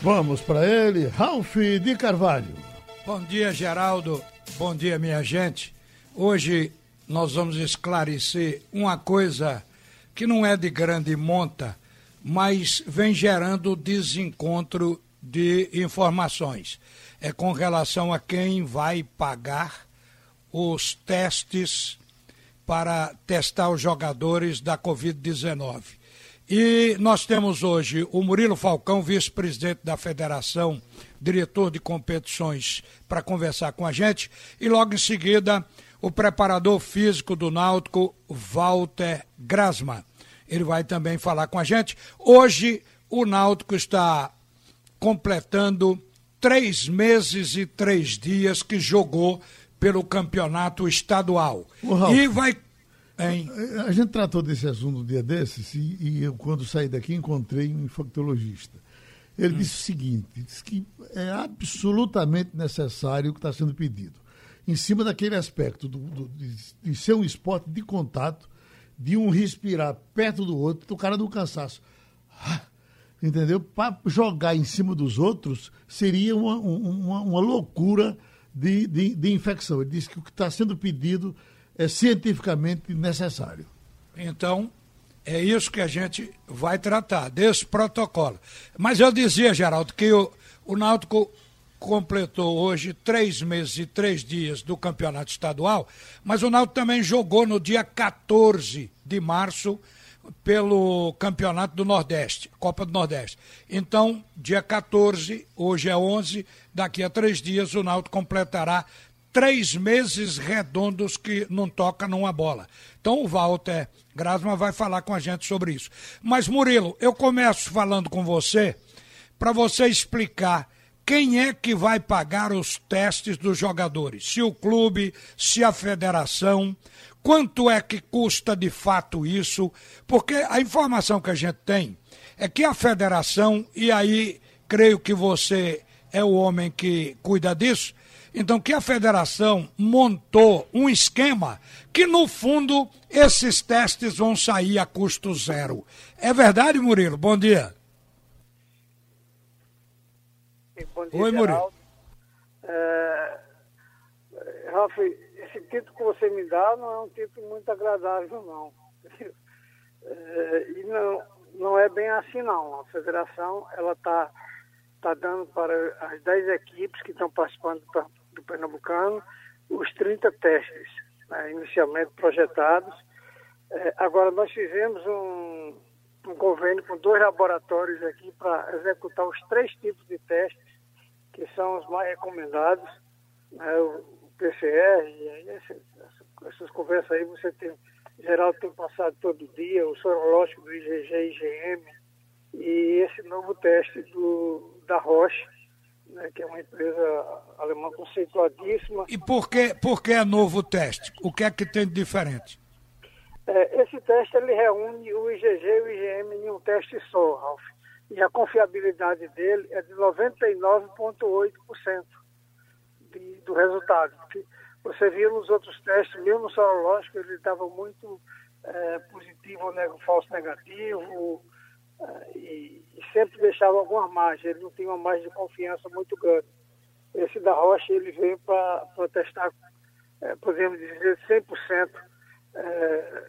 Vamos para ele, Ralph de Carvalho. Bom dia, Geraldo. Bom dia, minha gente. Hoje nós vamos esclarecer uma coisa que não é de grande monta, mas vem gerando desencontro de informações. É com relação a quem vai pagar os testes para testar os jogadores da Covid-19. E nós temos hoje o Murilo Falcão, vice-presidente da federação, diretor de competições, para conversar com a gente. E logo em seguida, o preparador físico do Náutico, Walter Grasman. Ele vai também falar com a gente. Hoje, o Náutico está completando três meses e três dias que jogou pelo campeonato estadual. E vai. Hein? A gente tratou desse assunto um dia desses e, e eu, quando saí daqui, encontrei um infectologista. Ele hum. disse o seguinte: disse que é absolutamente necessário o que está sendo pedido. Em cima daquele aspecto do, do, de, de, ser um esporte de contato, de um respirar perto do outro, do cara do cansaço. Ah, entendeu? Para jogar em cima dos outros seria uma, uma, uma loucura de, de, de infecção. Ele disse que o que está sendo pedido é cientificamente necessário. Então, é isso que a gente vai tratar, desse protocolo. Mas eu dizia, Geraldo, que o, o Náutico completou hoje três meses e três dias do campeonato estadual, mas o Náutico também jogou no dia 14 de março pelo Campeonato do Nordeste, Copa do Nordeste. Então, dia 14, hoje é 11, daqui a três dias o Náutico completará três meses redondos que não toca numa bola. Então o Walter Grasma vai falar com a gente sobre isso. Mas Murilo, eu começo falando com você para você explicar quem é que vai pagar os testes dos jogadores? Se o clube, se a federação, Quanto é que custa de fato isso? Porque a informação que a gente tem é que a federação, e aí creio que você é o homem que cuida disso, então que a federação montou um esquema que no fundo esses testes vão sair a custo zero. É verdade, Murilo? Bom dia. Bom dia, Oi, Murilo. É, Rafa, esse título que você me dá não é um título muito agradável, não. É, e não, não é bem assim, não. A federação, ela está tá dando para as 10 equipes que estão participando do, do Pernambucano os 30 testes, né, inicialmente projetados. É, agora, nós fizemos um, um convênio com dois laboratórios aqui para executar os três tipos de testes, que são os mais recomendados. Né, o, PCR, e aí essas, essas conversas aí você tem, Geraldo tem passado todo dia, o sorológico do IgG e IgM, e esse novo teste do, da Roche, né, que é uma empresa alemã conceituadíssima. E por que, por que é novo teste? O que é que tem de diferente? É, esse teste ele reúne o IgG e o IgM em um teste só, Ralf. E a confiabilidade dele é de 99,8% de, do resultado. Porque você viu nos outros testes, mesmo sorológico, ele estava muito é, positivo ou neg falso negativo e, e, sempre deixava alguma margem, ele não tinha uma margem de confiança muito grande. Esse da Rocha, ele veio para testar, é, podemos dizer, 100% é,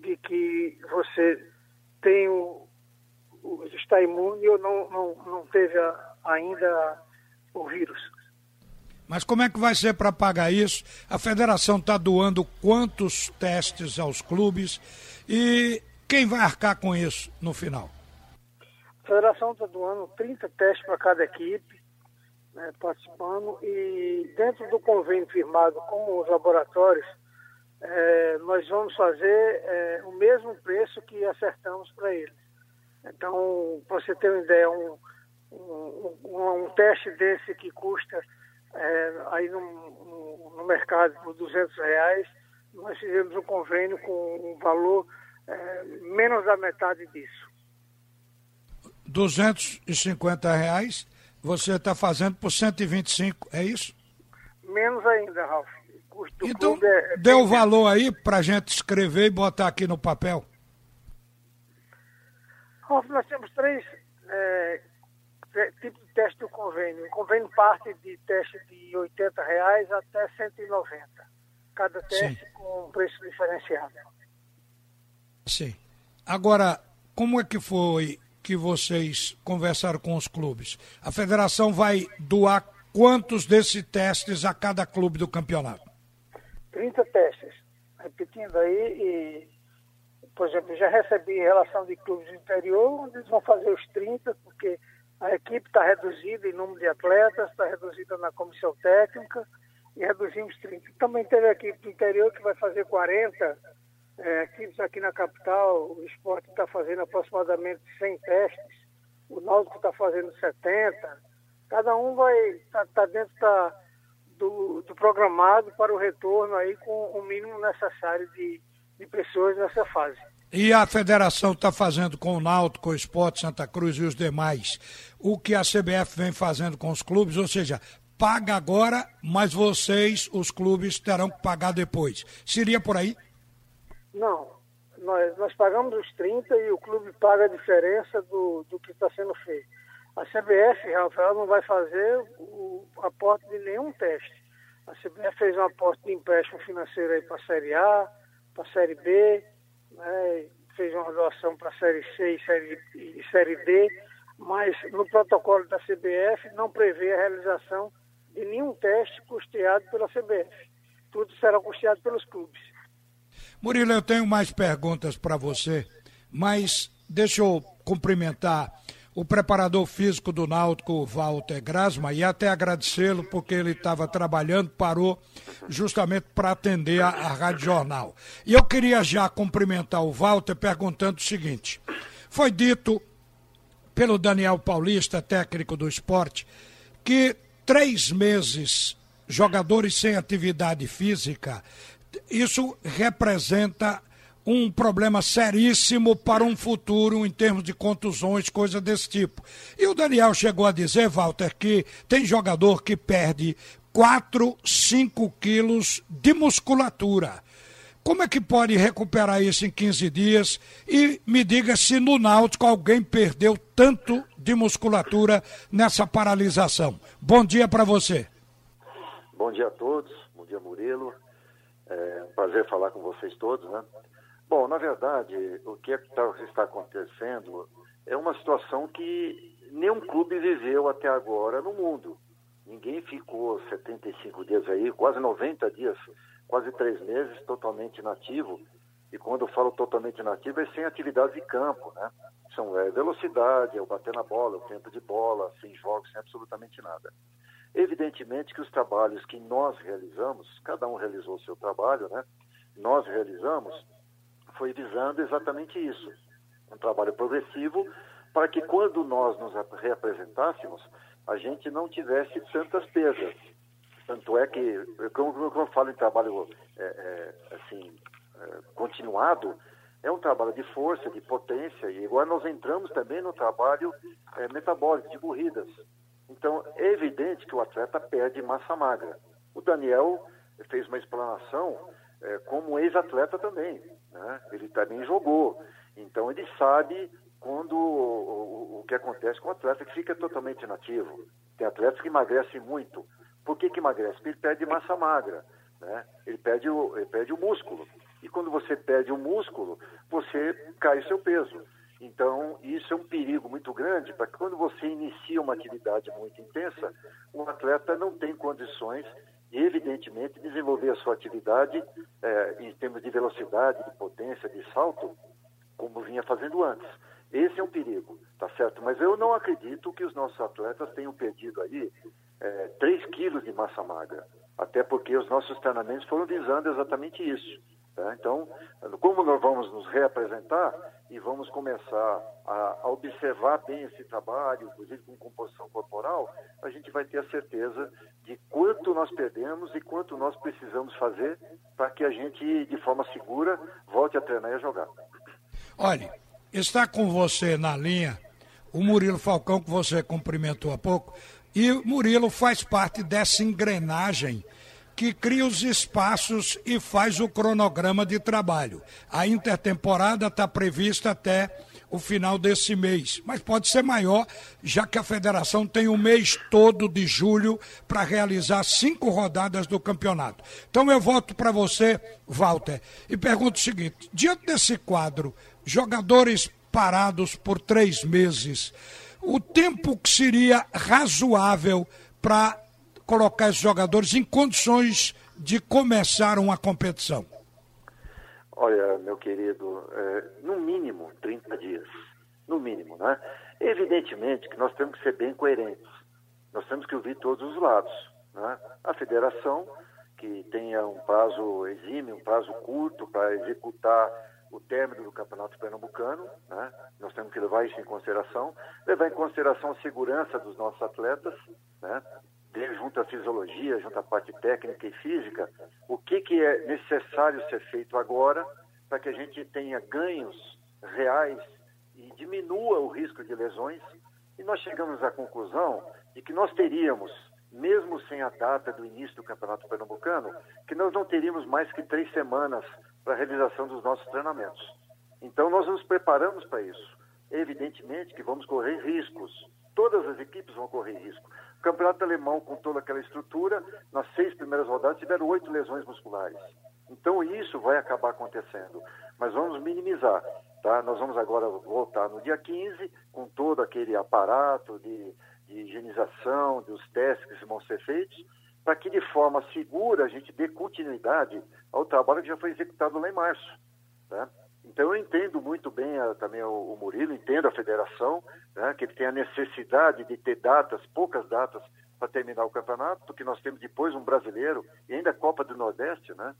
de que você tem o, o, está imune ou não, não, não teve a, ainda o vírus. Mas como é que vai ser para pagar isso? A federação está doando quantos testes aos clubes e quem vai arcar com isso no final? A federação está doando 30 testes para cada equipe né, participando e dentro do convênio firmado com os laboratórios, é, nós vamos fazer é, o mesmo preço que acertamos para eles. Então, para você ter uma ideia, um, um, um, um teste desse que custa é, aí no, no, no, mercado por 200 reais, nós fizemos um convênio com um valor é, menos da metade disso. 250 reais você está fazendo por 125, é isso? Menos ainda, Ralf. Então, é, é dê o valor aí para a gente escrever e botar aqui no papel. Ralf, nós temos três, é, tipo de teste do convênio. O convênio parte de teste de 80 reais até R$ 190. Cada teste Sim. com um preço diferenciado. Sim. Agora, como é que foi que vocês conversaram com os clubes? A federação vai doar quantos desses testes a cada clube do campeonato? 30 testes. Repetindo aí, e, por exemplo, já recebi relação de clubes do interior, onde eles vão fazer os 30, porque a equipe está reduzida em número de atletas, está reduzida na comissão técnica, e reduzimos 30. Também teve a equipe do interior que vai fazer 40 é, equipes aqui na capital, o esporte está fazendo aproximadamente 100 testes, o Náutico está fazendo 70. Cada um vai estar tá, tá dentro da, do, do, programado para o retorno aí com o mínimo necessário de, de pessoas nessa fase. E a federação está fazendo com o Náutico, o Esporte Santa Cruz e os demais o que a CBF vem fazendo com os clubes, ou seja, paga agora, mas vocês, os clubes, terão que pagar depois. Seria por aí? Não. Nós, nós pagamos os 30 e o clube paga a diferença do, do que está sendo feito. A CBF, Rafael, não vai fazer o aporte de nenhum teste. A CBF fez um aporte de empréstimo financeiro aí para a Série A, para a Série B, né, fez uma doação para a Série C e série, e série D, mas no protocolo da CBF não prevê a realização de nenhum teste custeado pela CBF. Tudo será custeado pelos clubes. Murilo, eu tenho mais perguntas para você, mas deixa eu cumprimentar o preparador físico do Náutico, Walter Grasma, e até agradecê-lo porque ele estava trabalhando, parou justamente para atender a, a Rádio Jornal. E eu queria já cumprimentar o Walter perguntando o seguinte: foi dito pelo Daniel Paulista, técnico do esporte, que três meses jogadores sem atividade física isso representa um problema seríssimo para um futuro em termos de contusões, coisa desse tipo. E o Daniel chegou a dizer, Walter, que tem jogador que perde 4, 5 quilos de musculatura. Como é que pode recuperar isso em 15 dias? E me diga se no Náutico alguém perdeu tanto de musculatura nessa paralisação. Bom dia para você. Bom dia a todos. Bom dia, Murilo. É um prazer falar com vocês todos, né? Bom, na verdade, o que, é que tá, está acontecendo é uma situação que nenhum clube viveu até agora no mundo. Ninguém ficou 75 dias aí, quase 90 dias, quase três meses totalmente inativo. E quando eu falo totalmente inativo, é sem atividade de campo, né? São é, velocidade, é o bater na bola, o tempo de bola, sem jogos, sem absolutamente nada. Evidentemente que os trabalhos que nós realizamos, cada um realizou o seu trabalho, né? Nós realizamos, foi visando exatamente isso. Um trabalho progressivo para que quando nós nos reapresentássemos, a gente não tivesse tantas perdas. Tanto é que, como, eu falo em trabalho é, é, assim, é, continuado, é um trabalho de força, de potência, e agora nós entramos também no trabalho é, metabólico, de corridas. Então, é evidente que o atleta perde massa magra. O Daniel fez uma explanação é, como ex-atleta também. Né? Ele também jogou. Então, ele sabe quando o, o, o, que acontece com o atleta que fica totalmente inativo. Tem atletas que emagrecem muito. Por que, que emagrece? Porque ele perde massa magra. Né? Ele, perde o, ele perde o músculo. E quando você perde o músculo, você cai o seu peso. Então, isso é um perigo muito grande, para quando você inicia uma atividade muito intensa, o atleta não tem condições de, evidentemente, desenvolver a sua atividade é, em termos de velocidade, de potência, de salto, como vinha fazendo antes. Esse é um perigo, tá certo? Mas eu não acredito que os nossos atletas tenham perdido aí é, 3 quilos de massa magra, até porque os nossos treinamentos foram visando exatamente isso. Tá? Então, como nós vamos nos reapresentar e vamos começar a, observar bem esse trabalho, inclusive com composição corporal, a gente vai ter a certeza de quanto nós perdemos e quanto nós precisamos fazer para que a gente, de forma segura, volte a treinar e a jogar. Olha, está com você na linha o Murilo Falcão, que você cumprimentou há pouco, e Murilo faz parte dessa engrenagem que cria os espaços e faz o cronograma de trabalho. A intertemporada está prevista até o final desse mês, mas pode ser maior, já que a federação tem o mês todo de julho para realizar cinco rodadas do campeonato. Então eu volto para você, Walter, e pergunto o seguinte: diante desse quadro, jogadores parados por três meses, o tempo que seria razoável para colocar esses jogadores em condições de começar uma competição? Olha, meu querido, é, no mínimo 30 dias. No mínimo, né? Evidentemente que nós temos que ser bem coerentes. Nós temos que ouvir todos os lados. Né? A federação, que tenha um prazo exímio, um prazo curto para executar o término do Campeonato Pernambucano, né? nós temos que levar isso em consideração, levar em consideração a segurança dos nossos atletas, né? Junto à fisiologia, junto à parte técnica e física, o que, que é necessário ser feito agora para que a gente tenha ganhos reais e diminua o risco de lesões. E nós chegamos à conclusão de que nós teríamos, mesmo sem a data do início do Campeonato Pernambucano, que nós não teríamos mais que três semanas para a realização dos nossos treinamentos. Então nós nos preparamos para isso. Evidentemente que vamos correr riscos. Todas as equipes vão correr risco. Campeonato alemão, com toda aquela estrutura, nas seis primeiras rodadas tiveram oito lesões musculares. Então isso vai acabar acontecendo. Mas vamos minimizar. Tá? Nós vamos agora voltar no dia 15 com todo aquele aparato de, de higienização, dos testes que vão ser feitos, para que de forma segura a gente dê continuidade ao trabalho que já foi executado lá em março. Tá? Então eu entendo muito bem a, também o, o, Murilo, entendo a federação, né, que ele tem a necessidade de ter datas, poucas datas, para terminar o campeonato, porque nós temos depois um brasileiro e ainda a Copa do Nordeste, né?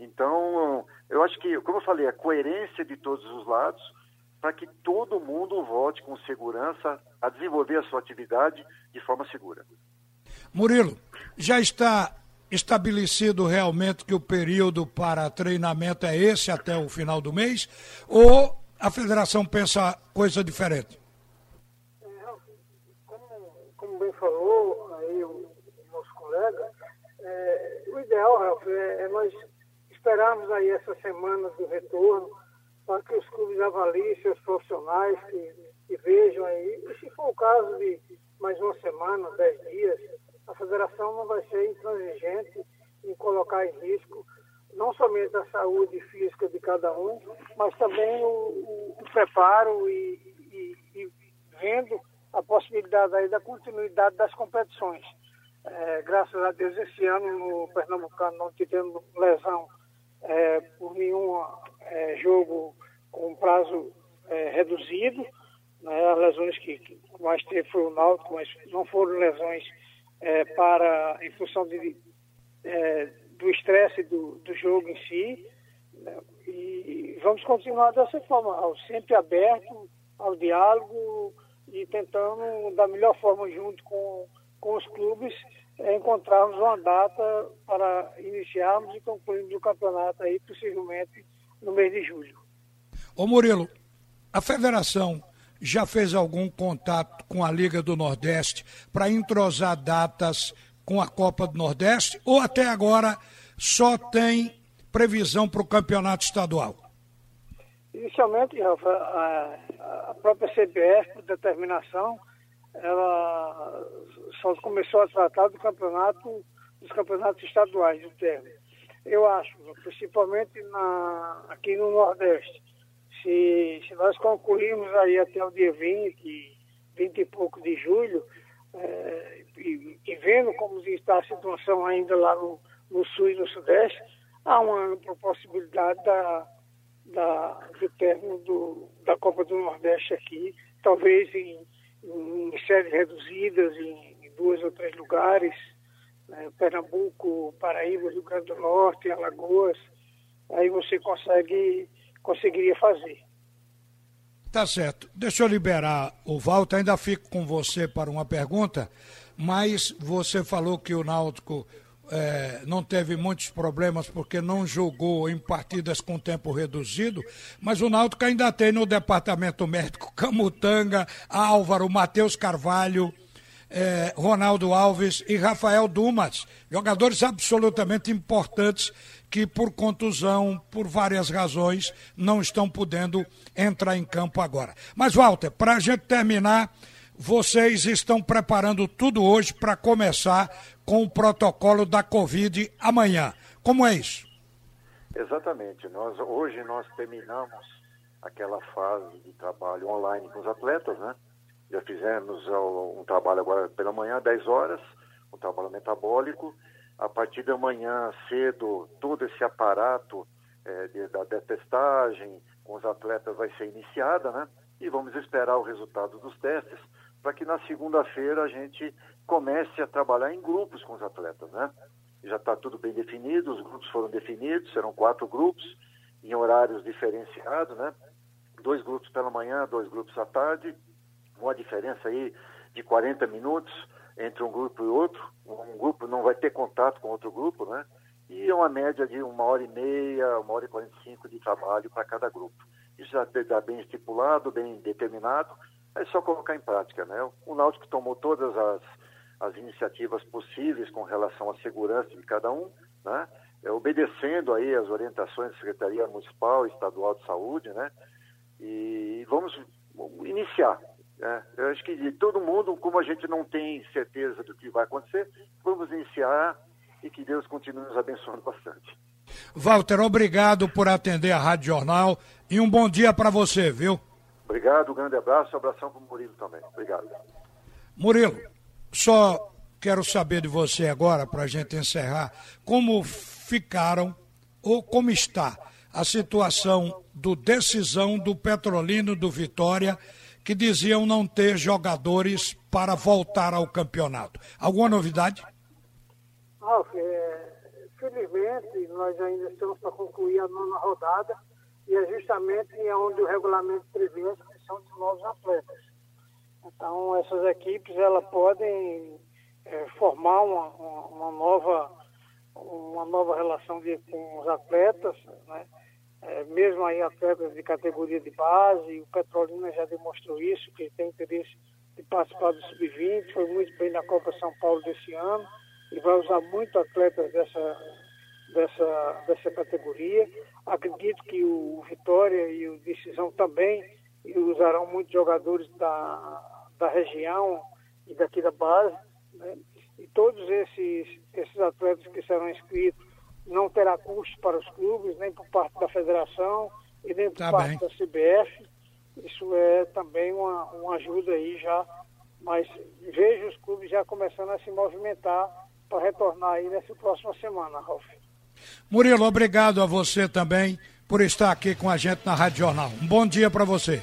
Então, eu acho que, como eu falei, a coerência de todos os lados para que todo mundo volte com segurança a desenvolver a sua atividade de forma segura. Murilo, já está estabelecido realmente que o período para treinamento é esse até o final do mês? Ou a federação pensa coisa diferente? Como, como bem falou aí o nosso colega, é, o ideal, Ralf, é, é nós esperarmos aí essas semanas do retorno para que os clubes avaliem seus profissionais, que, que vejam aí, e se for o caso de mais uma semana, dez dias, a federação não vai ser intransigente em colocar em risco não somente a saúde física de cada um, mas também o, o, o preparo e, e, e, vendo a possibilidade aí da continuidade das competições. É, graças a Deus, esse ano no Pernambucano não tivemos lesão é, por nenhum é, jogo com prazo é, reduzido. Né? As lesões que, que mais teve foi o Náutico, mas não foram lesões é, para, em função de, é, do estresse do, do jogo em si. Né? E vamos continuar dessa forma, sempre aberto ao diálogo e tentando, da melhor forma, junto com, com os clubes, é, encontrarmos uma data para iniciarmos e concluirmos o campeonato aí, possivelmente no mês de julho. Ô Murilo, a federação já fez algum contato com a Liga do Nordeste para entrosar datas com a Copa do Nordeste ou até agora só tem previsão para o campeonato estadual? Inicialmente, a, a própria CBF, por determinação, ela só começou a tratar do campeonato, dos campeonatos estaduais do termo. Eu acho, principalmente na, aqui no Nordeste, se, se nós concluirmos aí até o dia 20, 20 e pouco de julho, é, e, e, vendo como está a situação ainda lá no, no sul e no sudeste, há uma ampla possibilidade da, da, do término do, da Copa do Nordeste aqui, talvez em, em séries reduzidas, em, em dois ou três lugares, né, Pernambuco, Paraíba, Rio Grande do Norte, Alagoas, aí você consegue conseguiria fazer. Tá certo. Deixa eu liberar o Walter, ainda fico com você para uma pergunta, mas você falou que o Náutico é, não teve muitos problemas porque não jogou em partidas com tempo reduzido, mas o Náutico ainda tem no departamento médico Camutanga, Álvaro, Matheus Carvalho, é, Ronaldo Alves e Rafael Dumas, jogadores absolutamente importantes que por contusão, por várias razões, não estão podendo entrar em campo agora. Mas, Walter, para a gente terminar, vocês estão preparando tudo hoje para começar com o protocolo da Covid amanhã. Como é isso? Exatamente. Nós, hoje nós terminamos aquela fase de trabalho online com os atletas, né? Já fizemos um trabalho agora pela manhã, 10 horas, um trabalho metabólico. A partir da manhã, cedo, todo esse aparato é, de, da detestagem com os atletas vai ser iniciada, né? E vamos esperar o resultado dos testes para que na segunda-feira a gente comece a trabalhar em grupos com os atletas, né? Já está tudo bem definido, os grupos foram definidos, serão quatro grupos em horários diferenciados, né? Dois grupos pela manhã, dois grupos à tarde, uma diferença aí de 40 minutos entre um grupo e outro. Um grupo não vai ter contato com outro grupo, né? E é uma média de uma hora e meia, uma hora e quarenta e cinco de trabalho para cada grupo. Isso já está bem estipulado, bem determinado, é só colocar em prática, né? O Náutico tomou todas as, as iniciativas possíveis com relação à segurança de cada um, né? É, obedecendo aí as orientações da Secretaria Municipal e Estadual de Saúde, né? E vamos iniciar. Né? Eu acho que todo mundo, como a gente não tem certeza do que vai acontecer, vamos iniciar e que Deus continue nos abençoando bastante. Walter, obrigado por atender a Rádio Jornal e um bom dia para você, viu? Obrigado, um grande abraço, um abração para o Murilo também. Obrigado. Murilo, só quero saber de você agora, para a gente encerrar, como ficaram ou como está a situação do decisão do Petrolino do Vitória, que diziam não ter jogadores para voltar ao campeonato. Alguma novidade? Ralf, é, felizmente nós ainda estamos para concluir a nona rodada e é justamente onde o regulamento prevê a inscrição de novos atletas. Então, essas equipes elas podem é, formar uma, uma, uma, nova, uma nova relação de, com os atletas, né? É, mesmo aí atletas de categoria de base, o Petrolina já demonstrou isso, que tem interesse de participar do Sub-20, foi muito bem na Copa São Paulo desse ano e vai usar muito atletas dessa, dessa, dessa categoria. Acredito que o Vitória e o Decisão também usarão muitos jogadores da, da região e daqui da base. Né? E todos esses, esses atletas que serão inscritos não terá custo para os clubes, nem por parte da federação e nem por tá parte bem. da CBF. Isso é também uma, uma ajuda aí já, mas vejo os clubes já começando a se movimentar para retornar aí nessa próxima semana, Ralf. Murilo, obrigado a você também por estar aqui com a gente na Rádio Jornal. Um bom dia para você.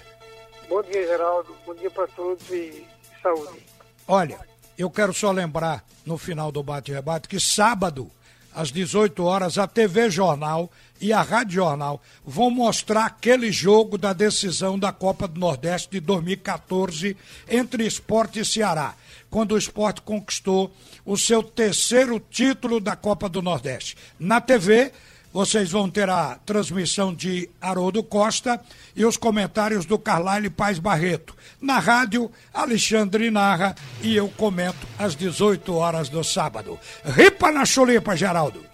Bom dia, Geraldo. Bom dia para todos e saúde. Olha, eu quero só lembrar no final do bate-rebate que sábado às 18 horas, a TV Jornal e a Rádio Jornal vão mostrar aquele jogo da decisão da Copa do Nordeste de 2014 entre Esporte e Ceará, quando o esporte conquistou o seu terceiro título da Copa do Nordeste. Na TV, vocês vão ter a transmissão de Haroldo Costa e os comentários do Carlyle Paz Barreto. Na rádio, Alexandre narra e eu comento às 18 horas do sábado. Ripa na chulipa, Geraldo!